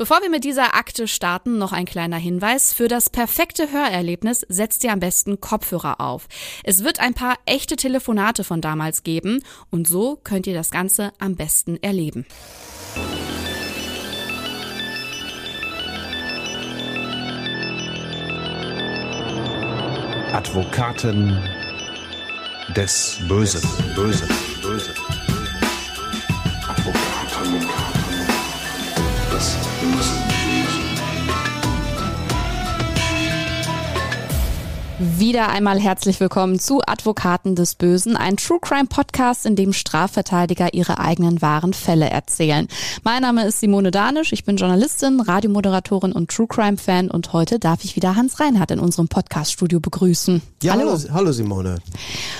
Bevor wir mit dieser Akte starten, noch ein kleiner Hinweis. Für das perfekte Hörerlebnis setzt ihr am besten Kopfhörer auf. Es wird ein paar echte Telefonate von damals geben und so könnt ihr das Ganze am besten erleben. Advokaten des Bösen. Böse, böse. Des Wieder einmal herzlich willkommen zu Advokaten des Bösen, ein True Crime Podcast, in dem Strafverteidiger ihre eigenen wahren Fälle erzählen. Mein Name ist Simone Danisch, ich bin Journalistin, Radiomoderatorin und True Crime Fan und heute darf ich wieder Hans Reinhardt in unserem Podcast-Studio begrüßen. Ja, hallo, hallo Simone.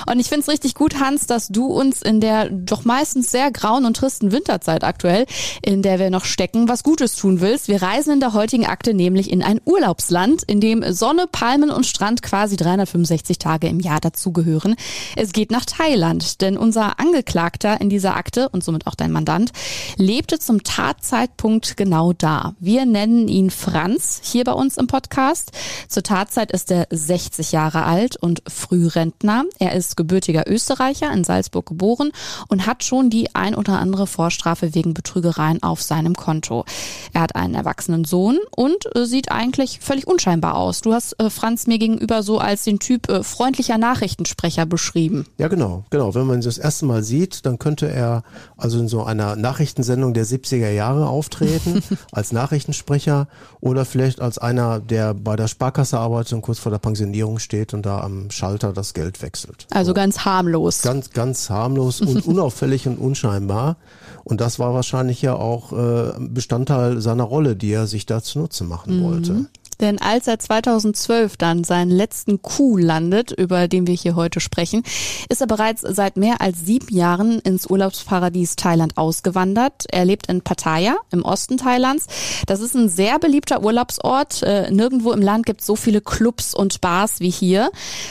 Und ich finde es richtig gut, Hans, dass du uns in der doch meistens sehr grauen und tristen Winterzeit aktuell, in der wir noch stecken, was Gutes tun willst. Wir reisen in der heutigen Akte nämlich in ein Urlaubsland, in dem Sonne, Palmen und Strand quasi quasi 365 Tage im Jahr dazugehören. Es geht nach Thailand, denn unser Angeklagter in dieser Akte und somit auch dein Mandant lebte zum Tatzeitpunkt genau da. Wir nennen ihn Franz hier bei uns im Podcast. Zur Tatzeit ist er 60 Jahre alt und Frührentner. Er ist gebürtiger Österreicher, in Salzburg geboren und hat schon die ein oder andere Vorstrafe wegen Betrügereien auf seinem Konto. Er hat einen erwachsenen Sohn und äh, sieht eigentlich völlig unscheinbar aus. Du hast äh, Franz mir gegenüber so als den Typ äh, freundlicher Nachrichtensprecher beschrieben. Ja, genau, genau. Wenn man ihn das erste Mal sieht, dann könnte er also in so einer Nachrichtensendung der 70er Jahre auftreten, als Nachrichtensprecher oder vielleicht als einer, der bei der Sparkasse arbeitet und kurz vor der Pensionierung steht und da am Schalter das Geld wechselt. Also so. ganz harmlos. Ganz, ganz harmlos und unauffällig und unscheinbar. Und das war wahrscheinlich ja auch äh, Bestandteil seiner Rolle, die er sich da zunutze machen mhm. wollte. Denn als er 2012 dann seinen letzten Coup landet, über den wir hier heute sprechen, ist er bereits seit mehr als sieben Jahren ins Urlaubsparadies Thailand ausgewandert. Er lebt in Pattaya im Osten Thailands. Das ist ein sehr beliebter Urlaubsort. Äh, nirgendwo im Land gibt es so viele Clubs und Bars wie hier.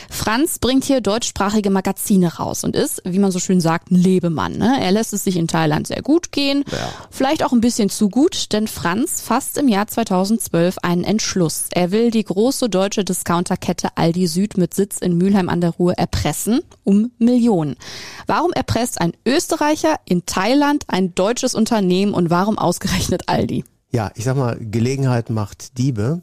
Franz bringt hier deutschsprachige Magazine raus und ist, wie man so schön sagt, ein Lebemann. Ne? Er lässt es sich in Thailand sehr gut gehen. Ja. Vielleicht auch ein bisschen zu gut, denn Franz fasst im Jahr 2012 einen Entschluss. Er will die große deutsche Discounterkette Aldi Süd mit Sitz in Mülheim an der Ruhr erpressen um Millionen. Warum erpresst ein Österreicher in Thailand ein deutsches Unternehmen und warum ausgerechnet Aldi? Ja, ich sag mal, Gelegenheit macht Diebe.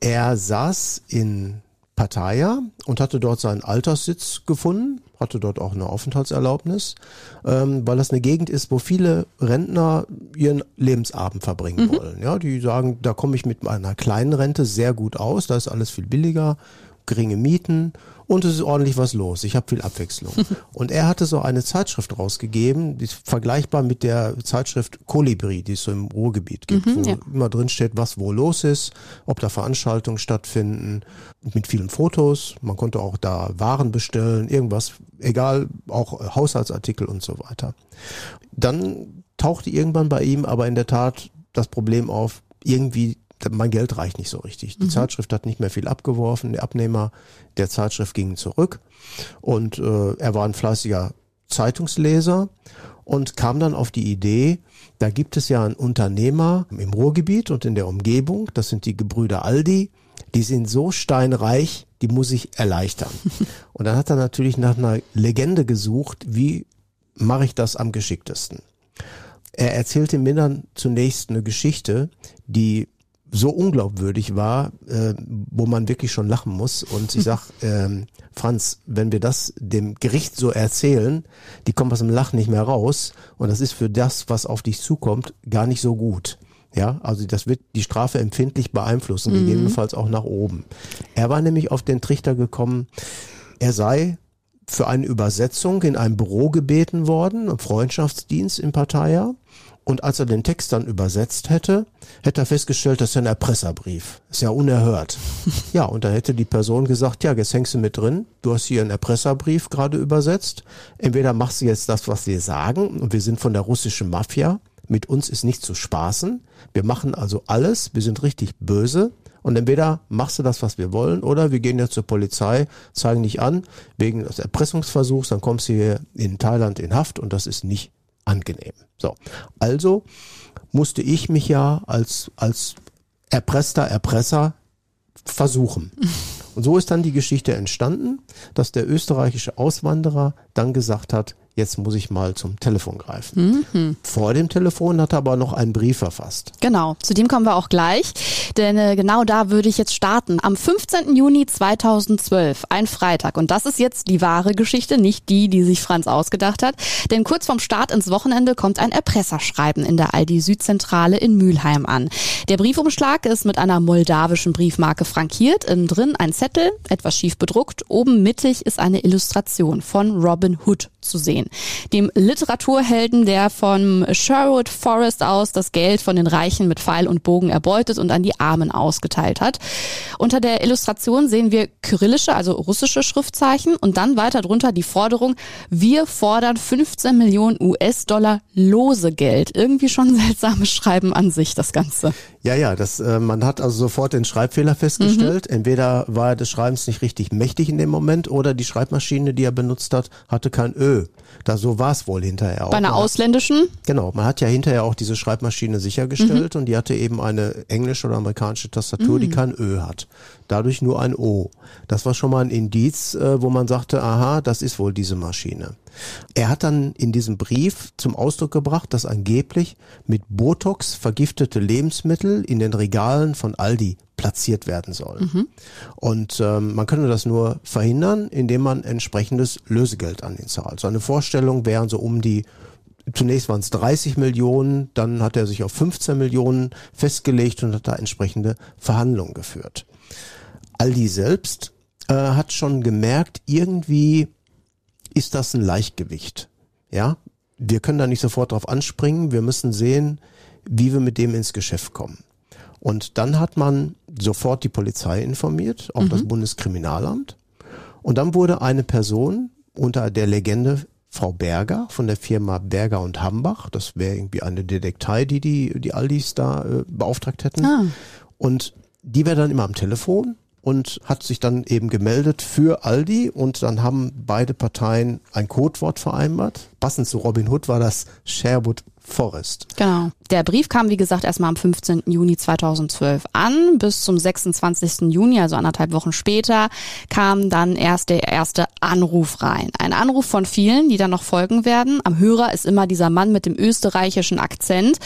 Er saß in Pattaya und hatte dort seinen Alterssitz gefunden, hatte dort auch eine Aufenthaltserlaubnis, ähm, weil das eine Gegend ist, wo viele Rentner ihren Lebensabend verbringen mhm. wollen. Ja, die sagen, da komme ich mit meiner kleinen Rente sehr gut aus, da ist alles viel billiger, geringe Mieten und es ist ordentlich was los. Ich habe viel Abwechslung. und er hatte so eine Zeitschrift rausgegeben, die ist vergleichbar mit der Zeitschrift Kolibri, die es so im Ruhrgebiet gibt, mhm, wo ja. immer drin steht, was wo los ist, ob da Veranstaltungen stattfinden, mit vielen Fotos. Man konnte auch da Waren bestellen, irgendwas, egal, auch Haushaltsartikel und so weiter. Dann tauchte irgendwann bei ihm aber in der Tat das Problem auf, irgendwie mein Geld reicht nicht so richtig. Die mhm. Zeitschrift hat nicht mehr viel abgeworfen. Der Abnehmer der Zeitschrift ging zurück und äh, er war ein fleißiger Zeitungsleser und kam dann auf die Idee, da gibt es ja einen Unternehmer im Ruhrgebiet und in der Umgebung, das sind die Gebrüder Aldi, die sind so steinreich, die muss ich erleichtern. Und dann hat er natürlich nach einer Legende gesucht, wie mache ich das am geschicktesten. Er erzählte mir dann zunächst eine Geschichte, die so unglaubwürdig war, äh, wo man wirklich schon lachen muss. Und ich sag, ähm, Franz, wenn wir das dem Gericht so erzählen, die kommen aus dem Lachen nicht mehr raus. Und das ist für das, was auf dich zukommt, gar nicht so gut. Ja, also das wird die Strafe empfindlich beeinflussen, mhm. gegebenenfalls auch nach oben. Er war nämlich auf den Trichter gekommen, er sei für eine Übersetzung in einem Büro gebeten worden, im Freundschaftsdienst in Pattaya. Und als er den Text dann übersetzt hätte, hätte er festgestellt, das ist ja ein Erpresserbrief. Ist ja unerhört. ja, und dann hätte die Person gesagt, ja, jetzt hängst du mit drin. Du hast hier einen Erpresserbrief gerade übersetzt. Entweder machst du jetzt das, was wir sagen, und wir sind von der russischen Mafia. Mit uns ist nicht zu spaßen. Wir machen also alles. Wir sind richtig böse. Und entweder machst du das, was wir wollen, oder wir gehen jetzt zur Polizei, zeigen dich an, wegen des Erpressungsversuchs, dann kommst du hier in Thailand in Haft und das ist nicht angenehm. So, also musste ich mich ja als, als erpresster Erpresser versuchen. Und so ist dann die Geschichte entstanden, dass der österreichische Auswanderer dann gesagt hat, jetzt muss ich mal zum Telefon greifen. Mhm. Vor dem Telefon hat er aber noch einen Brief verfasst. Genau, zu dem kommen wir auch gleich, denn äh, genau da würde ich jetzt starten. Am 15. Juni 2012, ein Freitag. Und das ist jetzt die wahre Geschichte, nicht die, die sich Franz ausgedacht hat. Denn kurz vorm Start ins Wochenende kommt ein Erpresserschreiben in der Aldi Südzentrale in Mülheim an. Der Briefumschlag ist mit einer moldawischen Briefmarke frankiert. Innen drin ein Zettel, etwas schief bedruckt. Oben mittig ist eine Illustration von Robin Hood zu sehen. Dem Literaturhelden, der vom Sherwood Forest aus das Geld von den Reichen mit Pfeil und Bogen erbeutet und an die Armen ausgeteilt hat. Unter der Illustration sehen wir kyrillische, also russische Schriftzeichen und dann weiter drunter die Forderung, wir fordern 15 Millionen US-Dollar Losegeld. Irgendwie schon seltsames Schreiben an sich, das Ganze. Ja, ja, das, äh, man hat also sofort den Schreibfehler festgestellt. Entweder war er des Schreibens nicht richtig mächtig in dem Moment oder die Schreibmaschine, die er benutzt hat, hatte kein Ö. Da so war es wohl hinterher auch. Bei einer Man hat- ausländischen? Genau, man hat ja hinterher auch diese Schreibmaschine sichergestellt und die hatte eben eine englische oder amerikanische Tastatur, die kein Ö hat. Dadurch nur ein O. Das war schon mal ein Indiz, äh, wo man sagte, aha, das ist wohl diese Maschine. Er hat dann in diesem Brief zum Ausdruck gebracht, dass angeblich mit Botox vergiftete Lebensmittel in den Regalen von Aldi platziert werden sollen. Und ähm, man könne das nur verhindern, indem man entsprechendes Lösegeld an ihn zahlt. Seine Vorstellung wären so um die Zunächst waren es 30 Millionen, dann hat er sich auf 15 Millionen festgelegt und hat da entsprechende Verhandlungen geführt. Aldi selbst äh, hat schon gemerkt, irgendwie ist das ein Leichtgewicht. Ja, wir können da nicht sofort drauf anspringen. Wir müssen sehen, wie wir mit dem ins Geschäft kommen. Und dann hat man sofort die Polizei informiert, auch das Bundeskriminalamt. Und dann wurde eine Person unter der Legende Frau Berger von der Firma Berger und Hambach, das wäre irgendwie eine Detektei, die die, die Aldis da äh, beauftragt hätten. Ah. Und die wäre dann immer am Telefon und hat sich dann eben gemeldet für Aldi und dann haben beide Parteien ein Codewort vereinbart. Passend zu Robin Hood war das Sherwood Forest. Genau. Der Brief kam, wie gesagt, erstmal am 15. Juni 2012 an. Bis zum 26. Juni, also anderthalb Wochen später, kam dann erst der erste Anruf rein. Ein Anruf von vielen, die dann noch folgen werden. Am Hörer ist immer dieser Mann mit dem österreichischen Akzent.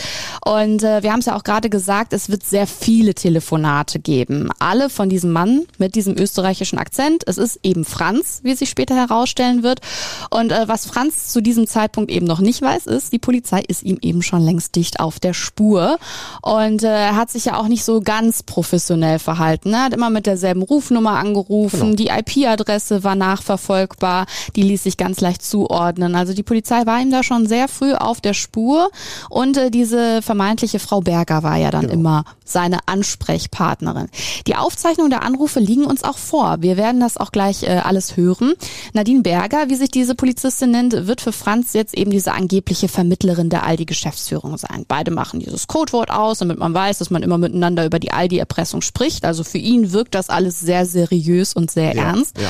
Und äh, wir haben es ja auch gerade gesagt, es wird sehr viele Telefonate geben. Alle von diesem Mann mit diesem österreichischen Akzent. Es ist eben Franz, wie sich später herausstellen wird. Und äh, was Franz zu diesem Zeitpunkt eben noch nicht weiß, ist, die Polizei ist ihm eben schon längst dicht auf der Spur. Und äh, hat sich ja auch nicht so ganz professionell verhalten. Er hat immer mit derselben Rufnummer angerufen, die IP-Adresse war nachverfolgbar, die ließ sich ganz leicht zuordnen. Also die Polizei war ihm da schon sehr früh auf der Spur. Und äh, diese vermeintliche Frau Berger war ja dann immer seine Ansprechpartnerin. Die Aufzeichnungen der Anrufe liegen uns auch vor. Wir werden das auch gleich äh, alles hören. Nadine Berger, wie sich diese Polizistin nennt, wird für Franz jetzt eben diese angebliche Vermittlerin der Aldi-Geschäftsführung sein. Beide machen dieses Codewort aus, damit man weiß, dass man immer miteinander über die Aldi-Erpressung spricht. Also für ihn wirkt das alles sehr seriös und sehr Ja, ernst. ja.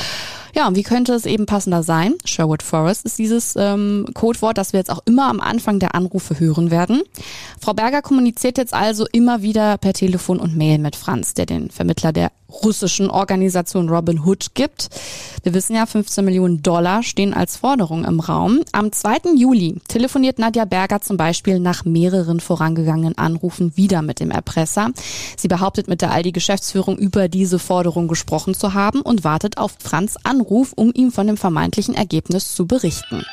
Ja, und wie könnte es eben passender sein? Sherwood Forest ist dieses ähm, Codewort, das wir jetzt auch immer am Anfang der Anrufe hören werden. Frau Berger kommuniziert jetzt also immer wieder per Telefon und Mail mit Franz, der den Vermittler der russischen Organisation Robin Hood gibt. Wir wissen ja, 15 Millionen Dollar stehen als Forderung im Raum. Am 2. Juli telefoniert Nadja Berger zum Beispiel nach mehreren vorangegangenen Anrufen wieder mit dem Erpresser. Sie behauptet mit der Aldi-Geschäftsführung über diese Forderung gesprochen zu haben und wartet auf Franz Anruf, um ihm von dem vermeintlichen Ergebnis zu berichten.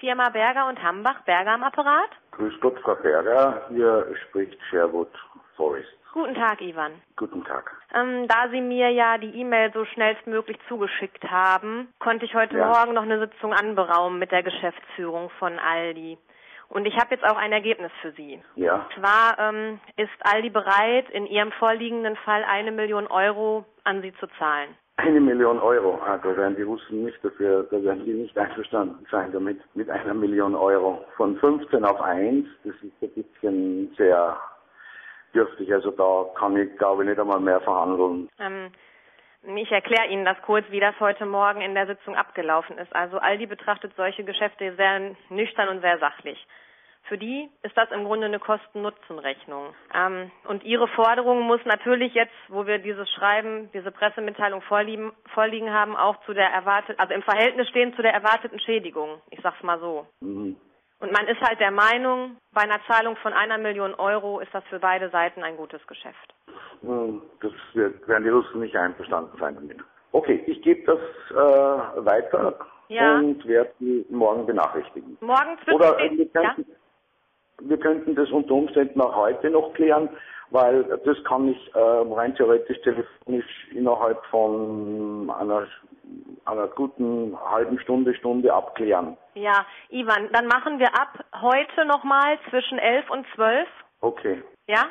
Firma Berger und Hambach, Berger am Apparat. Grüß Gott, Frau Berger. Hier spricht Sherwood Forest. Guten Tag, Ivan. Guten Tag. Ähm, da Sie mir ja die E-Mail so schnellstmöglich zugeschickt haben, konnte ich heute Ja. Morgen noch eine Sitzung anberaumen mit der Geschäftsführung von Aldi. Und ich habe jetzt auch ein Ergebnis für Sie. Ja, Und zwar ähm, ist Aldi bereit, in Ihrem vorliegenden Fall eine Million Euro an Sie zu zahlen. eine Million Euro. Ah, da werden die Russen nicht dafür, da werden die nicht einverstanden sein damit, mit einer Million Euro. Von 15 auf 1, das ist ein bisschen sehr dürftig. Also da kann ich, glaube ich, nicht einmal mehr verhandeln. Ähm, Ich erkläre Ihnen das kurz, wie das heute Morgen in der Sitzung abgelaufen ist. Also Aldi betrachtet solche Geschäfte sehr nüchtern und sehr sachlich. Für die ist das im Grunde eine Kosten-Nutzen-Rechnung. Ähm, und ihre Forderung muss natürlich jetzt, wo wir dieses Schreiben, diese Pressemitteilung vorliegen, vorliegen haben, auch zu der erwarteten, also im Verhältnis stehen zu der erwarteten Schädigung. Ich sag's mal so. Mhm. Und man ist halt der Meinung, bei einer Zahlung von einer Million Euro ist das für beide Seiten ein gutes Geschäft. Das werden die Russen nicht einverstanden sein damit. Okay, ich gebe das äh, weiter Ja. und werde Sie morgen benachrichtigen. Morgen zwischen Oder äh, wir, könnten, wir könnten das unter Umständen auch heute noch klären, weil das kann ich äh, rein theoretisch telefonisch innerhalb von einer, einer guten halben Stunde, Stunde abklären. Ja, Ivan, dann machen wir ab heute nochmal zwischen 11 und 12. Okay. Ja?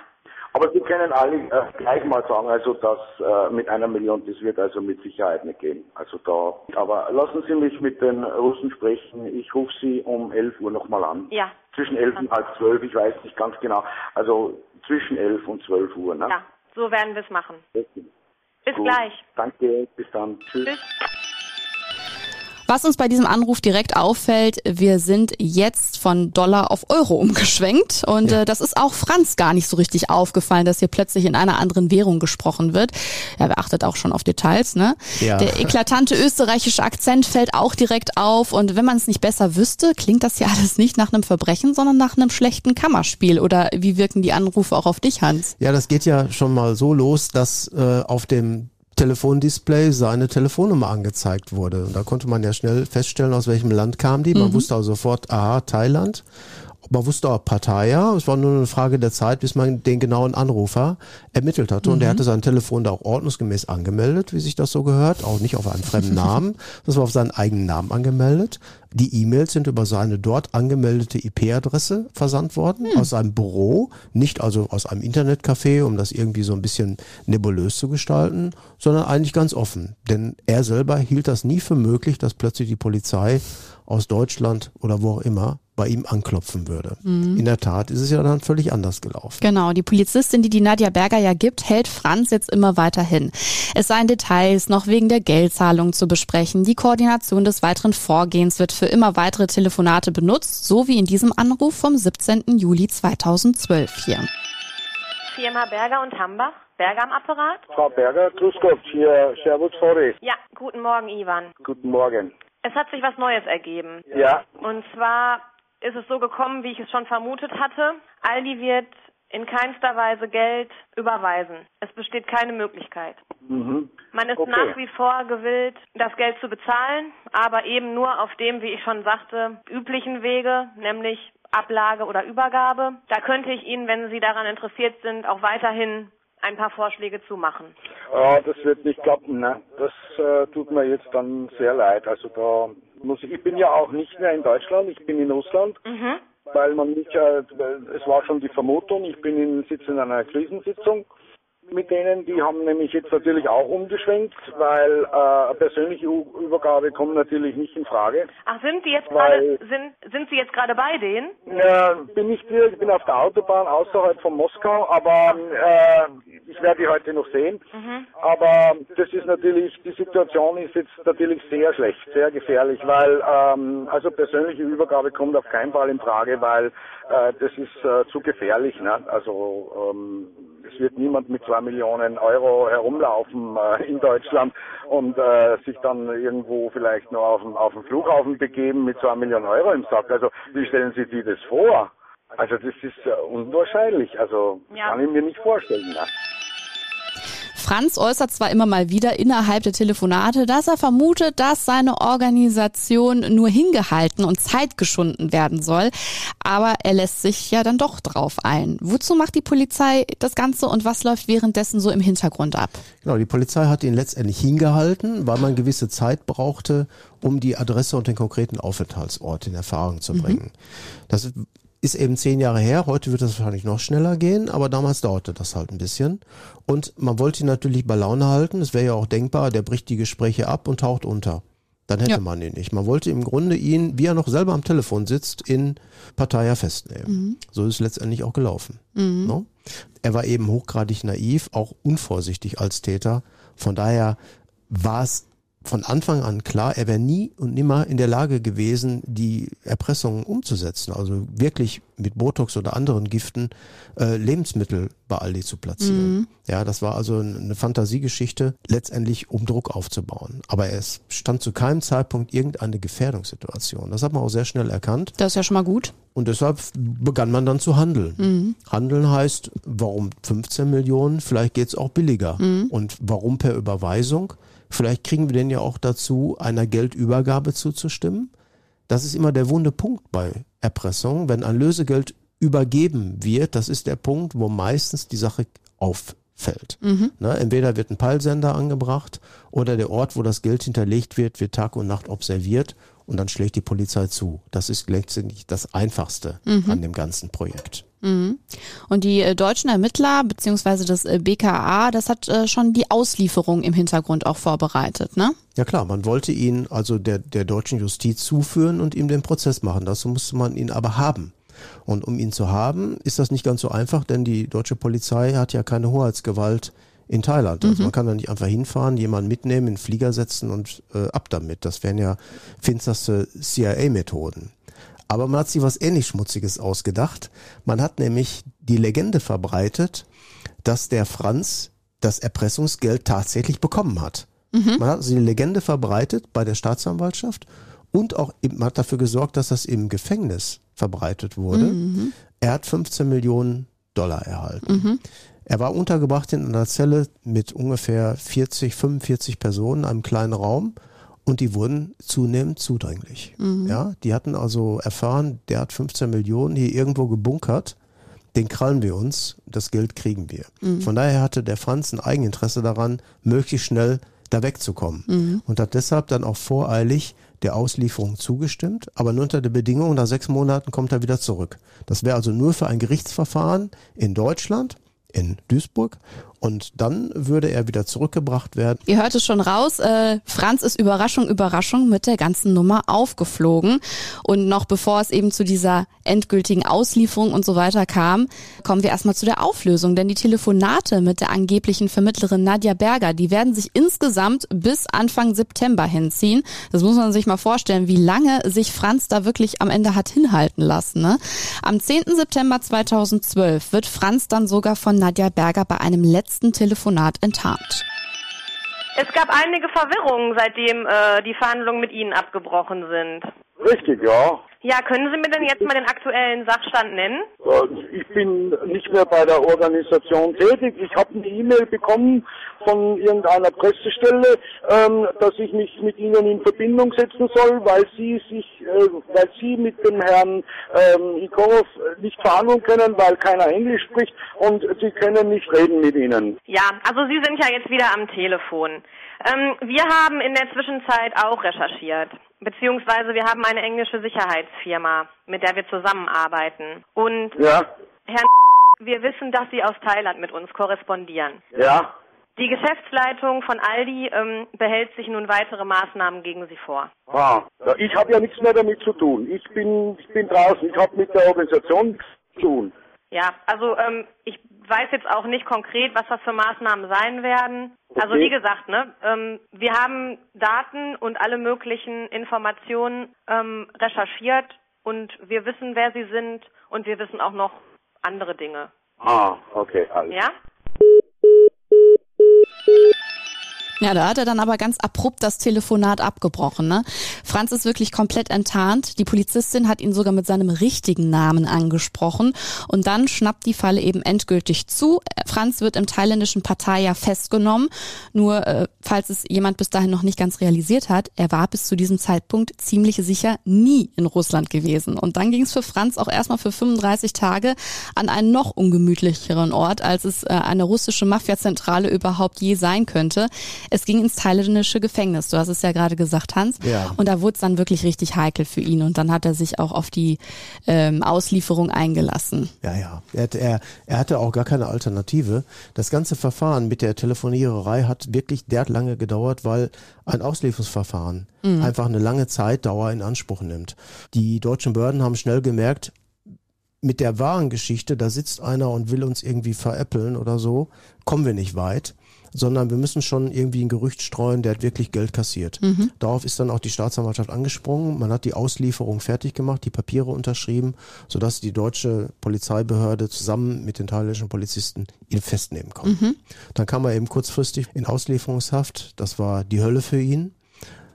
Aber Sie können alle äh, gleich mal sagen, also das äh, mit einer Million, das wird also mit Sicherheit nicht gehen. Also da. Aber lassen Sie mich mit den Russen sprechen. Ich rufe Sie um 11 Uhr nochmal an. Ja. Zwischen 11 und halb 12, ich weiß nicht ganz genau. Also zwischen 11 und 12 Uhr. Ne? Ja, so werden wir es machen. Okay. Bis Gut. gleich. Danke, bis dann. Tschüss. Tschüss. Was uns bei diesem Anruf direkt auffällt, wir sind jetzt von Dollar auf Euro umgeschwenkt und äh, das ist auch Franz gar nicht so richtig aufgefallen, dass hier plötzlich in einer anderen Währung gesprochen wird. Er beachtet auch schon auf Details, ne? Ja. Der eklatante österreichische Akzent fällt auch direkt auf und wenn man es nicht besser wüsste, klingt das ja alles nicht nach einem Verbrechen, sondern nach einem schlechten Kammerspiel oder wie wirken die Anrufe auch auf dich, Hans? Ja, das geht ja schon mal so los, dass äh, auf dem Telefondisplay seine Telefonnummer angezeigt wurde. Und da konnte man ja schnell feststellen, aus welchem Land kam die. Man wusste also sofort, aha, Thailand. Man wusste auch Pattaya. Es war nur eine Frage der Zeit, bis man den genauen Anrufer ermittelt hatte. Und er hatte sein Telefon da auch ordnungsgemäß angemeldet, wie sich das so gehört. Auch nicht auf einen fremden Namen. Das war auf seinen eigenen Namen angemeldet. Die E-Mails sind über seine dort angemeldete IP-Adresse versandt worden, aus seinem Büro, nicht also aus einem Internetcafé, um das irgendwie so ein bisschen nebulös zu gestalten, sondern eigentlich ganz offen. Denn er selber hielt das nie für möglich, dass plötzlich die Polizei aus Deutschland oder wo auch immer bei ihm anklopfen würde. In der Tat ist es ja dann völlig anders gelaufen. Genau, die Polizistin, die die Nadja Berger ja gibt, hält Franz jetzt immer weiter hin. Es seien Details noch wegen der Geldzahlung zu besprechen. Die Koordination des weiteren Vorgehens wird für immer weitere Telefonate benutzt, so wie in diesem Anruf vom 17. Juli 2012 hier. Firma Berger und Hambach. Berger am Apparat? Frau Berger, grüß Gott, hier Servus Sorry. Ja, guten Morgen, Ivan. Guten Morgen. Es hat sich was Neues ergeben. Ja, Und zwar ist es so gekommen, wie ich es schon vermutet hatte. Aldi wird in keinster Weise Geld überweisen. Es besteht keine Möglichkeit. mhm. Man ist Okay. nach wie vor gewillt, das Geld zu bezahlen, aber eben nur auf dem, wie ich schon sagte, üblichen Wege, nämlich Ablage oder Übergabe. Da könnte ich Ihnen, wenn Sie daran interessiert sind, auch weiterhin ein paar Vorschläge zu machen. Ja, das wird nicht klappen, ne? Das äh, tut mir jetzt dann sehr leid. Also da muss ich, bin ja auch nicht mehr in Deutschland, ich bin in Russland, Mhm. weil man mich, äh, es war schon die Vermutung, ich bin in, sitze in einer Krisensitzung mit denen, die haben nämlich jetzt natürlich auch umgeschwenkt, weil äh, persönliche U Übergabe kommt natürlich nicht in Frage. Ach, sind Sie jetzt gerade sind sind Sie jetzt gerade bei denen? Ja, bin nicht hier, ich bin auf der Autobahn außerhalb von Moskau, aber äh, ich werde die heute noch sehen. Aber das ist natürlich, die Situation ist jetzt natürlich sehr schlecht, sehr gefährlich, weil ähm, also persönliche Übergabe kommt auf keinen Fall in Frage, weil äh, das ist äh, zu gefährlich. Ne? Also ähm, es wird niemand mit zwei Millionen Euro herumlaufen äh, in Deutschland und äh, sich dann irgendwo vielleicht noch auf dem, auf dem Flughafen begeben mit zwei Millionen Euro im Sack. Also wie stellen Sie sich das vor? Also das ist äh, unwahrscheinlich. Also Ja. kann ich mir nicht vorstellen. Ne? Franz äußert zwar immer mal wieder innerhalb der Telefonate, dass er vermutet, dass seine Organisation nur hingehalten und Zeit geschunden werden soll, aber er lässt sich ja dann doch drauf ein. Wozu macht die Polizei das Ganze und was läuft währenddessen so im Hintergrund ab? Genau, die Polizei hat ihn letztendlich hingehalten, weil man gewisse Zeit brauchte, um die Adresse und den konkreten Aufenthaltsort in Erfahrung zu bringen. Das ist eben zehn Jahre her, heute wird das wahrscheinlich noch schneller gehen, aber damals dauerte das halt ein bisschen. Und man wollte ihn natürlich bei Laune halten, es wäre ja auch denkbar, der bricht die Gespräche ab und taucht unter. Dann hätte Ja. man ihn nicht. Man wollte im Grunde ihn, wie er noch selber am Telefon sitzt, in Pattaya festnehmen. So ist es letztendlich auch gelaufen. No? Er war eben hochgradig naiv, auch unvorsichtig als Täter Von daher war es von Anfang an klar, er wäre nie und nimmer in der Lage gewesen, die Erpressungen umzusetzen. Also wirklich mit Botox oder anderen Giften äh, Lebensmittel bei Aldi zu platzieren. Mhm. Ja, das war also eine Fantasiegeschichte, letztendlich um Druck aufzubauen. Aber es stand zu keinem Zeitpunkt irgendeine Gefährdungssituation. Das hat man auch sehr schnell erkannt. Das ist ja schon mal gut. Und deshalb begann man dann zu handeln. Mhm. Handeln heißt, warum 15 Millionen? Vielleicht geht's auch billiger. Mhm. Und warum per Überweisung? Vielleicht kriegen wir denn ja auch dazu, einer Geldübergabe zuzustimmen. Das ist immer der wunde Punkt bei Erpressung. Wenn ein Lösegeld übergeben wird, das ist der Punkt, wo meistens die Sache auffällt. Mhm. Ne, entweder wird ein Peilsender angebracht oder der Ort, wo das Geld hinterlegt wird, wird Tag und Nacht observiert und dann schlägt die Polizei zu. Das ist letztendlich das Einfachste mhm. an dem ganzen Projekt. Mhm. Und die äh, deutschen Ermittler beziehungsweise das äh, BKA, das hat äh, schon die Auslieferung im Hintergrund auch vorbereitet, ne? Ja klar, man wollte ihn also der, der deutschen Justiz zuführen und ihm den Prozess machen. Dazu musste man ihn aber haben. Und um ihn zu haben, ist das nicht ganz so einfach, denn die deutsche Polizei hat ja keine Hoheitsgewalt in Thailand. Also mhm. man kann da nicht einfach hinfahren, jemanden mitnehmen, in den Flieger setzen und äh, ab damit. Das wären ja finsterste CIA-Methoden. Aber man hat sich was ähnlich Schmutziges ausgedacht. Man hat nämlich die Legende verbreitet, dass der Franz das Erpressungsgeld tatsächlich bekommen hat. Mhm. Man hat also die Legende verbreitet bei der Staatsanwaltschaft und auch man hat dafür gesorgt, dass das im Gefängnis verbreitet wurde. Mhm. Er hat 15 Millionen Dollar erhalten. Er war untergebracht in einer Zelle mit ungefähr 40, 45 Personen, einem kleinen Raum und die wurden zunehmend zudringlich. Mhm. Ja, die hatten also erfahren, der hat 15 Millionen hier irgendwo gebunkert. Den krallen wir uns, das Geld kriegen wir. Mhm. Von daher hatte der Franz ein Eigeninteresse daran, möglichst schnell da wegzukommen. Mhm. Und hat deshalb dann auch voreilig der Auslieferung zugestimmt, aber nur unter der Bedingung, nach sechs Monaten kommt er wieder zurück. Das wäre also nur für ein Gerichtsverfahren in Deutschland, in Duisburg und dann würde er wieder zurückgebracht werden. Ihr hört es schon raus, äh, Franz ist Überraschung, Überraschung mit der ganzen Nummer aufgeflogen. Und noch bevor es eben zu dieser endgültigen Auslieferung und so weiter kam, kommen wir erstmal zu der Auflösung. Denn die Telefonate mit der angeblichen Vermittlerin Nadja Berger, die werden sich insgesamt bis Anfang September hinziehen. Das muss man sich mal vorstellen, wie lange sich Franz da wirklich am Ende hat hinhalten lassen. Ne? Am 10. September 2012 wird Franz dann sogar von Nadja Berger bei einem letzten letzten Telefonat enttarnt. Es gab einige Verwirrungen, seitdem äh, die Verhandlungen mit Ihnen abgebrochen sind. Richtig, ja. Ja, können Sie mir denn jetzt mal den aktuellen Sachstand nennen? Ich bin nicht mehr bei der Organisation tätig. Ich habe eine E-Mail bekommen von irgendeiner Pressestelle, ähm, dass ich mich mit Ihnen in Verbindung setzen soll, weil Sie sich, äh, weil Sie mit dem Herrn ähm, Igorov nicht verhandeln können, weil keiner Englisch spricht und Sie können nicht reden mit Ihnen. Ja, also Sie sind ja jetzt wieder am Telefon. Ähm, wir haben in der Zwischenzeit auch recherchiert. Beziehungsweise wir haben eine englische Sicherheitsfirma, mit der wir zusammenarbeiten. Und ja. Herr, wir wissen, dass Sie aus Thailand mit uns korrespondieren. Ja. Die Geschäftsleitung von Aldi ähm, behält sich nun weitere Maßnahmen gegen Sie vor. Ah, ich habe ja nichts mehr damit zu tun. Ich bin, ich bin draußen. Ich habe mit der Organisation nichts zu tun. Ja, also ähm, ich weiß jetzt auch nicht konkret, was das für Maßnahmen sein werden. Okay. Also wie gesagt, ne, ähm, wir haben Daten und alle möglichen Informationen ähm, recherchiert und wir wissen, wer sie sind und wir wissen auch noch andere Dinge. Ah, okay, alles. Ja? Ja, da hat er dann aber ganz abrupt das Telefonat abgebrochen. Ne? Franz ist wirklich komplett enttarnt. Die Polizistin hat ihn sogar mit seinem richtigen Namen angesprochen. Und dann schnappt die Falle eben endgültig zu. Franz wird im thailändischen Pattaya festgenommen. Nur, äh, falls es jemand bis dahin noch nicht ganz realisiert hat, er war bis zu diesem Zeitpunkt ziemlich sicher nie in Russland gewesen. Und dann ging es für Franz auch erstmal für 35 Tage an einen noch ungemütlicheren Ort, als es äh, eine russische Mafiazentrale überhaupt je sein könnte. Es ging ins thailändische Gefängnis. Du hast es ja gerade gesagt, Hans. Ja. Und da wurde es dann wirklich richtig heikel für ihn. Und dann hat er sich auch auf die ähm, Auslieferung eingelassen. Ja, ja. Er, er, er hatte auch gar keine Alternative. Das ganze Verfahren mit der Telefoniererei hat wirklich derart lange gedauert, weil ein Auslieferungsverfahren mhm. einfach eine lange Zeitdauer in Anspruch nimmt. Die deutschen Behörden haben schnell gemerkt, mit der wahren Geschichte, da sitzt einer und will uns irgendwie veräppeln oder so, kommen wir nicht weit. Sondern wir müssen schon irgendwie ein Gerücht streuen, der hat wirklich Geld kassiert. Darauf ist dann auch die Staatsanwaltschaft angesprungen. Man hat die Auslieferung fertig gemacht, die Papiere unterschrieben, sodass die deutsche Polizeibehörde zusammen mit den thailändischen Polizisten ihn festnehmen konnte. Dann kam er eben kurzfristig in Auslieferungshaft. Das war die Hölle für ihn.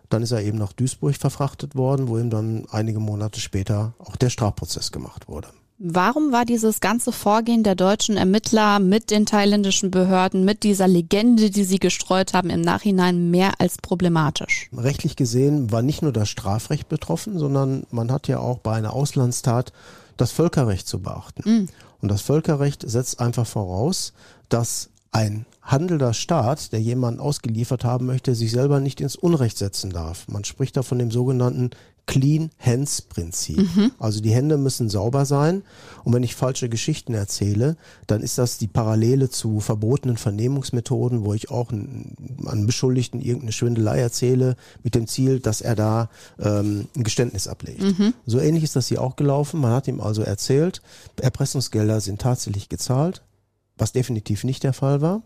Dann ist er eben nach Duisburg verfrachtet worden, wo ihm dann einige Monate später auch der Strafprozess gemacht wurde. Warum war dieses ganze Vorgehen der deutschen Ermittler mit den thailändischen Behörden, mit dieser Legende, die sie gestreut haben, im Nachhinein mehr als problematisch? Rechtlich gesehen war nicht nur das Strafrecht betroffen, sondern man hat ja auch bei einer Auslandstat das Völkerrecht zu beachten. Und das Völkerrecht setzt einfach voraus, dass ein handelnder Staat, der jemanden ausgeliefert haben möchte, sich selber nicht ins Unrecht setzen darf. Man spricht da von dem sogenannten Clean Hands Prinzip. Also die Hände müssen sauber sein. Und wenn ich falsche Geschichten erzähle, dann ist das die Parallele zu verbotenen Vernehmungsmethoden, wo ich auch einen, einen Beschuldigten irgendeine Schwindelei erzähle, mit dem Ziel, dass er da ähm, ein Geständnis ablegt. So ähnlich ist das hier auch gelaufen. Man hat ihm also erzählt, Erpressungsgelder sind tatsächlich gezahlt, was definitiv nicht der Fall war.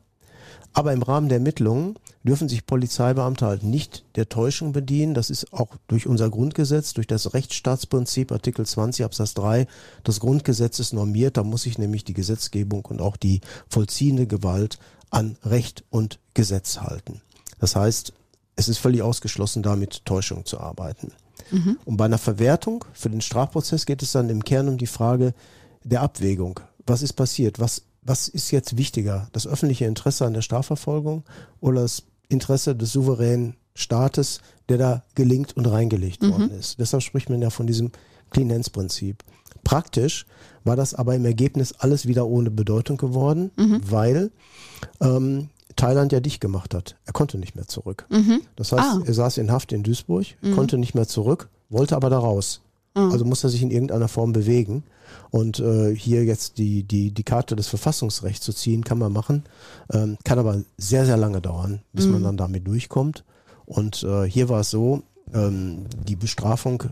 Aber im Rahmen der Ermittlungen dürfen sich Polizeibeamte halt nicht der Täuschung bedienen. Das ist auch durch unser Grundgesetz, durch das Rechtsstaatsprinzip Artikel 20 Absatz 3 des Grundgesetzes normiert. Da muss sich nämlich die Gesetzgebung und auch die vollziehende Gewalt an Recht und Gesetz halten. Das heißt, es ist völlig ausgeschlossen, da mit Täuschung zu arbeiten. Und bei einer Verwertung für den Strafprozess geht es dann im Kern um die Frage der Abwägung. Was ist passiert? Was, was ist jetzt wichtiger? Das öffentliche Interesse an der Strafverfolgung oder das Interesse des souveränen Staates, der da gelingt und reingelegt worden ist? Deshalb spricht man ja von diesem Clean-Hands-Prinzip. Praktisch war das aber im Ergebnis alles wieder ohne Bedeutung geworden, weil ähm, Thailand ja dicht gemacht hat. Er konnte nicht mehr zurück. Das heißt, Ah. er saß in Haft in Duisburg, konnte nicht mehr zurück, wollte aber da raus. Also musste er sich in irgendeiner Form bewegen. Und äh, hier jetzt die, die, die Karte des Verfassungsrechts zu ziehen, kann man machen, ähm, kann aber sehr, sehr lange dauern, bis man dann damit durchkommt. Und äh, hier war es so, ähm, die Bestrafung,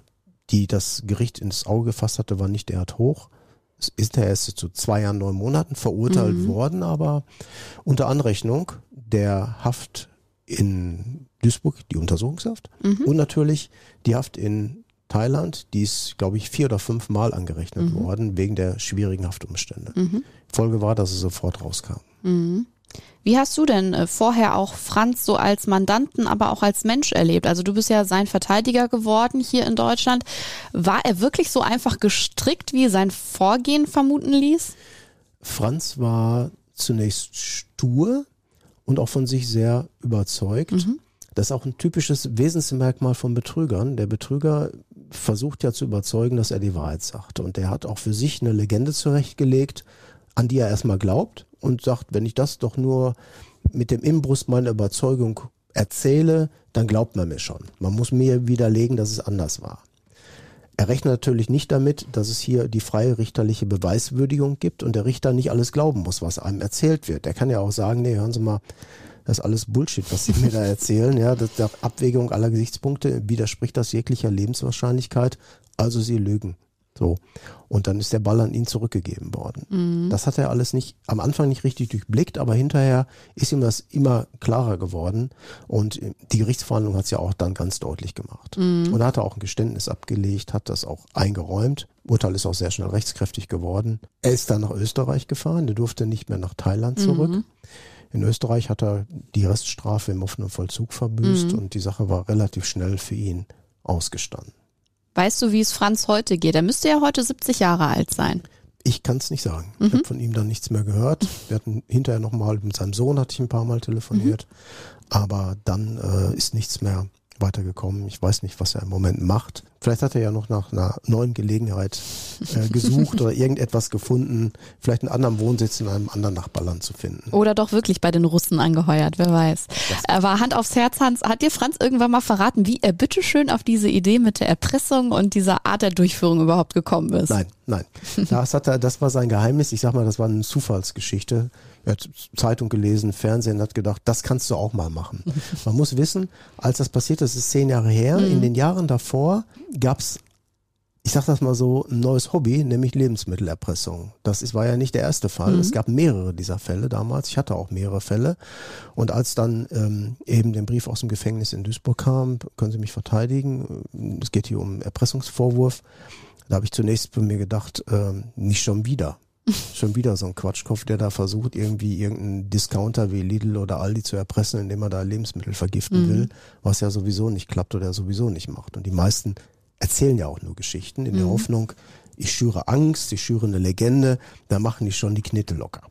die das Gericht ins Auge gefasst hatte, war nicht derart hoch. Es ist er erst zu zwei Jahren, neun Monaten verurteilt worden, aber unter Anrechnung der Haft in Duisburg, die Untersuchungshaft und natürlich die Haft in Thailand, die ist, glaube ich, vier oder fünf Mal angerechnet worden wegen der schwierigen Haftumstände. Folge war, dass er sofort rauskam. Wie hast du denn äh, vorher auch Franz so als Mandanten, aber auch als Mensch erlebt? Also du bist ja sein Verteidiger geworden hier in Deutschland. War er wirklich so einfach gestrickt, wie sein Vorgehen vermuten ließ? Franz war zunächst stur und auch von sich sehr überzeugt. Das ist auch ein typisches Wesensmerkmal von Betrügern. Der Betrüger versucht ja zu überzeugen, dass er die Wahrheit sagt. Und er hat auch für sich eine Legende zurechtgelegt, an die er erstmal glaubt und sagt, wenn ich das doch nur mit dem Imbrust meiner Überzeugung erzähle, dann glaubt man mir schon. Man muss mir widerlegen, dass es anders war. Er rechnet natürlich nicht damit, dass es hier die freie richterliche Beweiswürdigung gibt und der Richter nicht alles glauben muss, was einem erzählt wird. Er kann ja auch sagen, nee, hören Sie mal, das ist alles Bullshit, was Sie mir da erzählen. Ja, das, der Abwägung aller Gesichtspunkte widerspricht das jeglicher Lebenswahrscheinlichkeit. Also Sie lügen. So. Und dann ist der Ball an ihn zurückgegeben worden. Das hat er alles nicht, am Anfang nicht richtig durchblickt, aber hinterher ist ihm das immer klarer geworden. Und die Gerichtsverhandlung hat es ja auch dann ganz deutlich gemacht. Und da hat er auch ein Geständnis abgelegt, hat das auch eingeräumt. Urteil ist auch sehr schnell rechtskräftig geworden. Er ist dann nach Österreich gefahren, der durfte nicht mehr nach Thailand zurück. In Österreich hat er die Reststrafe im offenen Vollzug verbüßt und die Sache war relativ schnell für ihn ausgestanden. Weißt du, wie es Franz heute geht? Er müsste ja heute 70 Jahre alt sein. Ich kann es nicht sagen. Ich habe von ihm dann nichts mehr gehört. Wir hatten hinterher nochmal mit seinem Sohn hatte ich ein paar Mal telefoniert, aber dann äh, ist nichts mehr weitergekommen. Ich weiß nicht, was er im Moment macht. Vielleicht hat er ja noch nach einer neuen Gelegenheit äh, gesucht oder irgendetwas gefunden, vielleicht einen anderen Wohnsitz in einem anderen Nachbarland zu finden. Oder doch wirklich bei den Russen angeheuert, wer weiß. Aber Hand aufs Herz, Hans, hat dir Franz irgendwann mal verraten, wie er bitteschön auf diese Idee mit der Erpressung und dieser Art der Durchführung überhaupt gekommen ist? Nein, nein. Das, hat er, das war sein Geheimnis. Ich sag mal, das war eine Zufallsgeschichte. Er hat Zeitung gelesen, Fernsehen, hat gedacht, das kannst du auch mal machen. Man muss wissen, als das passiert ist, ist zehn Jahre her. In den Jahren davor gab es ich sag das mal so, ein neues Hobby, nämlich Lebensmittelerpressung. Das ist, war ja nicht der erste Fall. Mhm. Es gab mehrere dieser Fälle damals. Ich hatte auch mehrere Fälle. Und als dann ähm, eben der Brief aus dem Gefängnis in Duisburg kam, können Sie mich verteidigen, es geht hier um Erpressungsvorwurf, da habe ich zunächst bei mir gedacht, ähm, nicht schon wieder. Schon wieder so ein Quatschkopf, der da versucht, irgendwie irgendeinen Discounter wie Lidl oder Aldi zu erpressen, indem er da Lebensmittel vergiften Mhm. will, was ja sowieso nicht klappt oder sowieso nicht macht. Und die meisten erzählen ja auch nur Geschichten in der Mhm. Hoffnung, ich schüre Angst, ich schüre eine Legende, da machen die schon die Knete locker.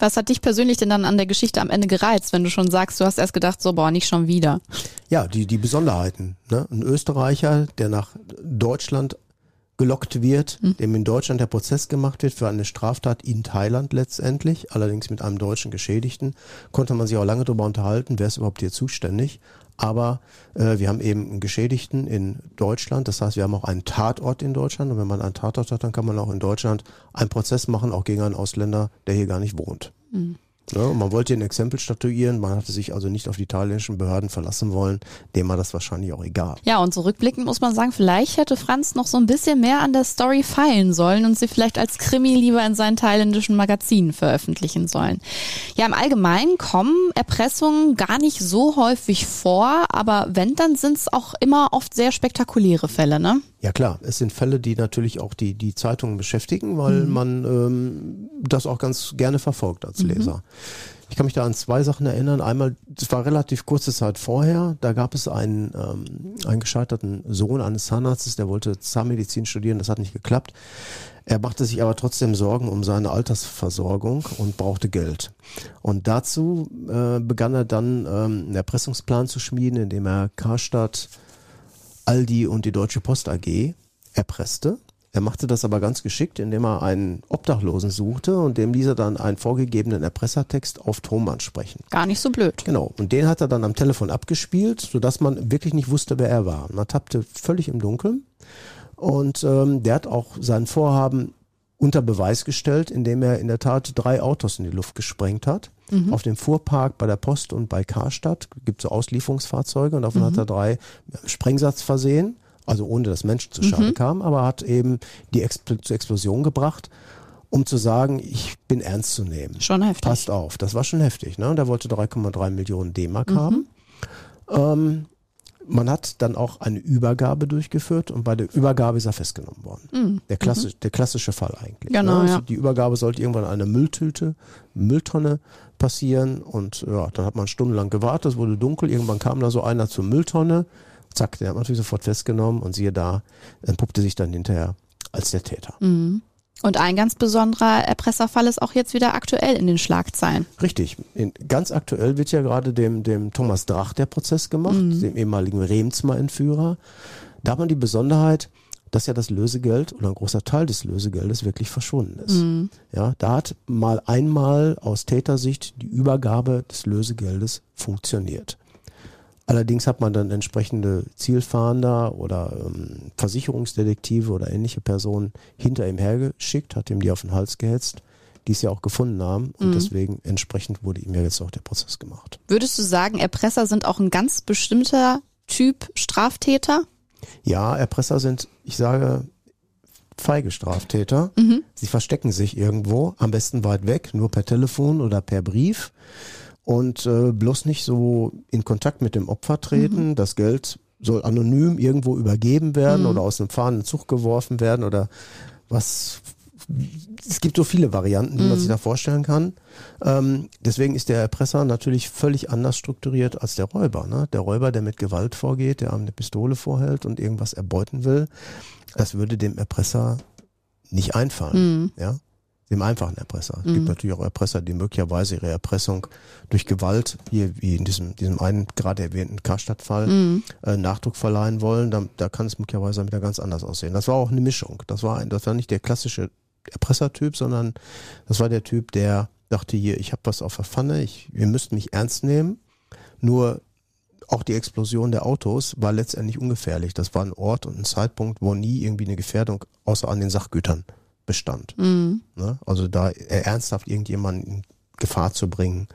Was hat dich persönlich denn dann an der Geschichte am Ende gereizt, wenn du schon sagst, du hast erst gedacht, so, boah, nicht schon wieder. Ja, die, die Besonderheiten. Ne? Ein Österreicher, der nach Deutschland gelockt wird, dem in Deutschland der Prozess gemacht wird für eine Straftat in Thailand letztendlich, allerdings mit einem deutschen Geschädigten, konnte man sich auch lange darüber unterhalten, wer ist überhaupt hier zuständig. Aber äh, wir haben eben einen Geschädigten in Deutschland, das heißt, wir haben auch einen Tatort in Deutschland und wenn man einen Tatort hat, dann kann man auch in Deutschland einen Prozess machen, auch gegen einen Ausländer, der hier gar nicht wohnt. Ne, man wollte ein Exempel statuieren, man hatte sich also nicht auf die thailändischen Behörden verlassen wollen, dem war das wahrscheinlich auch egal. Ja, und zurückblickend muss man sagen, vielleicht hätte Franz noch so ein bisschen mehr an der Story feilen sollen und sie vielleicht als Krimi lieber in seinen thailändischen Magazinen veröffentlichen sollen. Ja, im Allgemeinen kommen Erpressungen gar nicht so häufig vor, aber wenn, dann sind es auch immer oft sehr spektakuläre Fälle, ne? Ja klar, es sind Fälle, die natürlich auch die, die Zeitungen beschäftigen, weil man ähm, das auch ganz gerne verfolgt als Leser. Ich kann mich da an zwei Sachen erinnern. Einmal, es war relativ kurze Zeit vorher, da gab es einen, ähm, einen gescheiterten Sohn eines Zahnarztes, der wollte Zahnmedizin studieren, das hat nicht geklappt. Er machte sich aber trotzdem Sorgen um seine Altersversorgung und brauchte Geld. Und dazu äh, begann er dann ähm, einen Erpressungsplan zu schmieden, indem er Karstadt, Aldi und die Deutsche Post AG erpresste. Er machte das aber ganz geschickt, indem er einen Obdachlosen suchte und dem ließ er dann einen vorgegebenen Erpressertext auf Tonband sprechen. Gar nicht so blöd. Genau. Und den hat er dann am Telefon abgespielt, sodass man wirklich nicht wusste, wer er war. Man tappte völlig im Dunkeln. Und ähm, der hat auch sein Vorhaben unter Beweis gestellt, indem er in der Tat drei Autos in die Luft gesprengt hat. Auf dem Fuhrpark bei der Post und bei Karstadt gibt es so Auslieferungsfahrzeuge und davon hat er drei Sprengsatz versehen, also ohne dass Menschen zu Schaden kamen, aber hat eben die Expl zur Explosion gebracht, um zu sagen, ich bin ernst zu nehmen. Schon heftig. Passt auf, das war schon heftig. Ne? Und er wollte 3,3 Millionen D-Mark haben. Ähm, man hat dann auch eine Übergabe durchgeführt und bei der Übergabe ist er festgenommen worden. Der, klassisch, der klassische Fall eigentlich. Genau, ne? ja. Die Übergabe sollte irgendwann an einer Mülltüte, Mülltonne passieren und ja, dann hat man stundenlang gewartet, es wurde dunkel, irgendwann kam da so einer zur Mülltonne, zack, der hat man natürlich sofort festgenommen und siehe da, entpuppte sich dann hinterher als der Täter. Und ein ganz besonderer Erpresserfall ist auch jetzt wieder aktuell in den Schlagzeilen. Richtig. In, ganz aktuell wird ja gerade dem, dem Thomas Drach der Prozess gemacht, dem ehemaligen Remsmar-Entführer. Da hat man die Besonderheit, dass ja das Lösegeld oder ein großer Teil des Lösegeldes wirklich verschwunden ist. Ja, da hat mal einmal aus Tätersicht die Übergabe des Lösegeldes funktioniert. Allerdings hat man dann entsprechende Zielfahnder oder ähm, Versicherungsdetektive oder ähnliche Personen hinter ihm hergeschickt, hat ihm die auf den Hals gehetzt, die es ja auch gefunden haben und deswegen entsprechend wurde ihm ja jetzt auch der Prozess gemacht. Würdest du sagen, Erpresser sind auch ein ganz bestimmter Typ Straftäter? Ja, Erpresser sind, ich sage, feige Straftäter. Sie verstecken sich irgendwo, am besten weit weg, nur per Telefon oder per Brief und äh, bloß nicht so in Kontakt mit dem Opfer treten. Das Geld soll anonym irgendwo übergeben werden oder aus einem fahrenden Zug geworfen werden oder was. Es gibt so viele Varianten, die man sich da vorstellen kann. Ähm, deswegen ist der Erpresser natürlich völlig anders strukturiert als der Räuber. Ne? Der Räuber, der mit Gewalt vorgeht, der einem eine Pistole vorhält und irgendwas erbeuten will, das würde dem Erpresser nicht einfallen. Ja? Dem einfachen Erpresser. Es gibt natürlich auch Erpresser, die möglicherweise ihre Erpressung durch Gewalt, hier wie in diesem, diesem einen gerade erwähnten Karstadt-Fall, äh, Nachdruck verleihen wollen. Da, da kann es möglicherweise wieder ganz anders aussehen. Das war auch eine Mischung. Das war, ein, das war nicht der klassische Erpressertyp, sondern das war der Typ, der dachte hier, ich habe was auf der Pfanne, ich, ihr müsst mich ernst nehmen. Nur auch die Explosion der Autos war letztendlich ungefährlich. Das war ein Ort und ein Zeitpunkt, wo nie irgendwie eine Gefährdung außer an den Sachgütern bestand. Ne? Also da ernsthaft irgendjemanden in Gefahr zu bringen,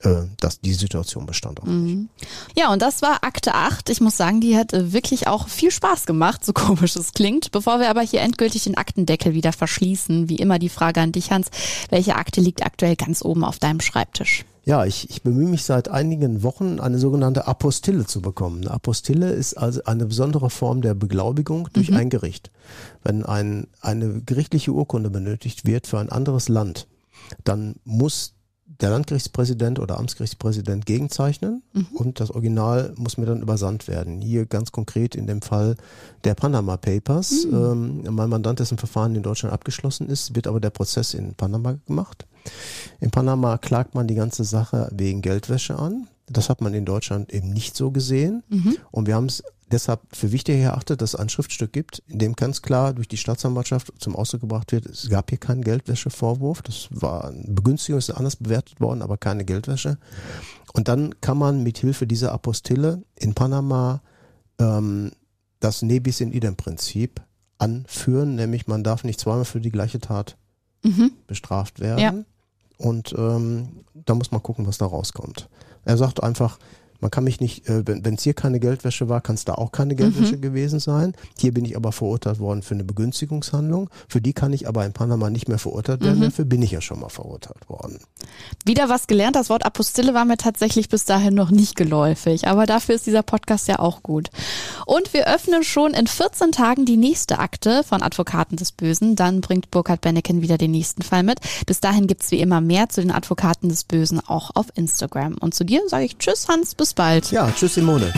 äh, dass die Situation bestand auch nicht. Mhm. Ja, und das war Akte 8. Ich muss sagen, die hat äh, wirklich auch viel Spaß gemacht, so komisch es klingt. Bevor wir aber hier endgültig den Aktendeckel wieder verschließen, wie immer die Frage an dich, Hans, welche Akte liegt aktuell ganz oben auf deinem Schreibtisch? Ja, ich, ich bemühe mich seit einigen Wochen, eine sogenannte Apostille zu bekommen. Eine Apostille ist also eine besondere Form der Beglaubigung durch mhm. ein Gericht. Wenn ein, eine gerichtliche Urkunde benötigt wird für ein anderes Land, dann muss der Landgerichtspräsident oder Amtsgerichtspräsident gegenzeichnen mhm. und das Original muss mir dann übersandt werden. Hier ganz konkret in dem Fall der Panama Papers. Mhm. Ähm, mein Mandant, dessen Verfahren in Deutschland abgeschlossen ist, wird aber der Prozess in Panama gemacht. In Panama klagt man die ganze Sache wegen Geldwäsche an. Das hat man in Deutschland eben nicht so gesehen. Mhm. Und wir haben es deshalb für wichtig erachtet, dass es ein Schriftstück gibt, in dem ganz klar durch die Staatsanwaltschaft zum Ausdruck gebracht wird, es gab hier keinen Geldwäschevorwurf. Das war eine Begünstigung, ist anders bewertet worden, aber keine Geldwäsche. Und dann kann man mit Hilfe dieser Apostille in Panama ähm, das Nebis in idem Prinzip anführen, nämlich man darf nicht zweimal für die gleiche Tat mhm. bestraft werden. Ja. Und ähm, da muss man gucken, was da rauskommt. Er sagt einfach, man kann mich nicht, äh, wenn es hier keine Geldwäsche war, kann es da auch keine Geldwäsche mhm. gewesen sein. Hier bin ich aber verurteilt worden für eine Begünstigungshandlung. Für die kann ich aber in Panama nicht mehr verurteilt werden. Mhm. Dafür bin ich ja schon mal verurteilt worden. Wieder was gelernt. Das Wort Apostille war mir tatsächlich bis dahin noch nicht geläufig. Aber dafür ist dieser Podcast ja auch gut. Und wir öffnen schon in 14 Tagen die nächste Akte von Advokaten des Bösen. Dann bringt Burkhard Benneken wieder den nächsten Fall mit. Bis dahin gibt's wie immer mehr zu den Advokaten des Bösen auch auf Instagram. Und zu dir sage ich Tschüss, Hans bald. Ja, tschüss Simone.